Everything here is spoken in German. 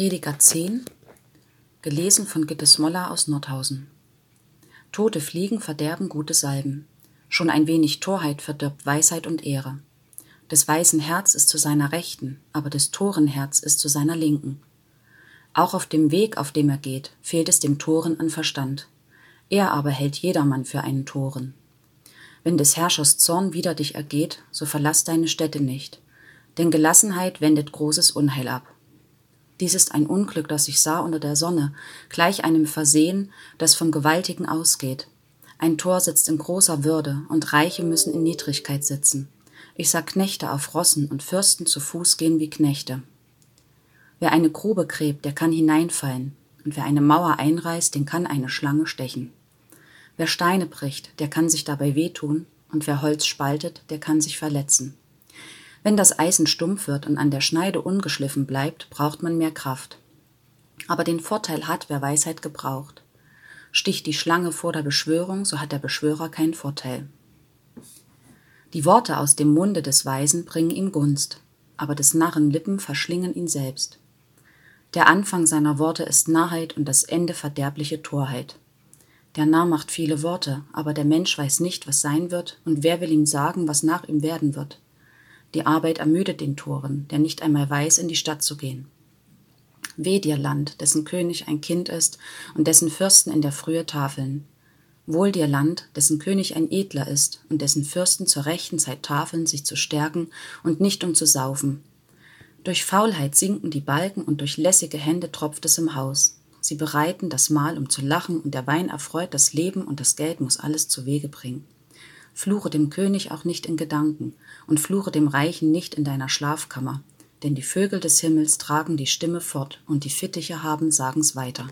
Prediger 10, gelesen von Gitte Smoller aus Nordhausen. Tote Fliegen verderben gute Salben. Schon ein wenig Torheit verdirbt Weisheit und Ehre. Des weisen Herz ist zu seiner Rechten, aber des Toren Herz ist zu seiner Linken. Auch auf dem Weg, auf dem er geht, fehlt es dem Toren an Verstand. Er aber hält jedermann für einen Toren. Wenn des Herrschers Zorn wider dich ergeht, so verlass deine Stätte nicht, denn Gelassenheit wendet großes Unheil ab. Dies ist ein Unglück, das ich sah unter der Sonne, gleich einem Versehen, das vom Gewaltigen ausgeht. Ein Tor sitzt in großer Würde, und Reiche müssen in Niedrigkeit sitzen. Ich sah Knechte auf Rossen und Fürsten zu Fuß gehen wie Knechte. Wer eine Grube gräbt, der kann hineinfallen, und wer eine Mauer einreißt, den kann eine Schlange stechen. Wer Steine bricht, der kann sich dabei wehtun, und wer Holz spaltet, der kann sich verletzen. Wenn das Eisen stumpf wird und an der Schneide ungeschliffen bleibt, braucht man mehr Kraft. Aber den Vorteil hat, wer Weisheit gebraucht. Sticht die Schlange vor der Beschwörung, so hat der Beschwörer keinen Vorteil. Die Worte aus dem Munde des Weisen bringen ihm Gunst, aber des Narren Lippen verschlingen ihn selbst. Der Anfang seiner Worte ist Narrheit und das Ende verderbliche Torheit. Der Narr macht viele Worte, aber der Mensch weiß nicht, was sein wird, und wer will ihm sagen, was nach ihm werden wird. Die Arbeit ermüdet den Toren, der nicht einmal weiß, in die Stadt zu gehen. Weh dir Land, dessen König ein Kind ist und dessen Fürsten in der Frühe tafeln. Wohl dir Land, dessen König ein Edler ist und dessen Fürsten zur rechten Zeit tafeln, sich zu stärken und nicht um zu saufen. Durch Faulheit sinken die Balken und durch lässige Hände tropft es im Haus. Sie bereiten das Mahl, um zu lachen, und der Wein erfreut das Leben, und das Geld muss alles zu Wege bringen. Fluche dem König auch nicht in Gedanken und fluche dem Reichen nicht in deiner Schlafkammer, denn die Vögel des Himmels tragen die Stimme fort und die Fittiche haben sagen's weiter.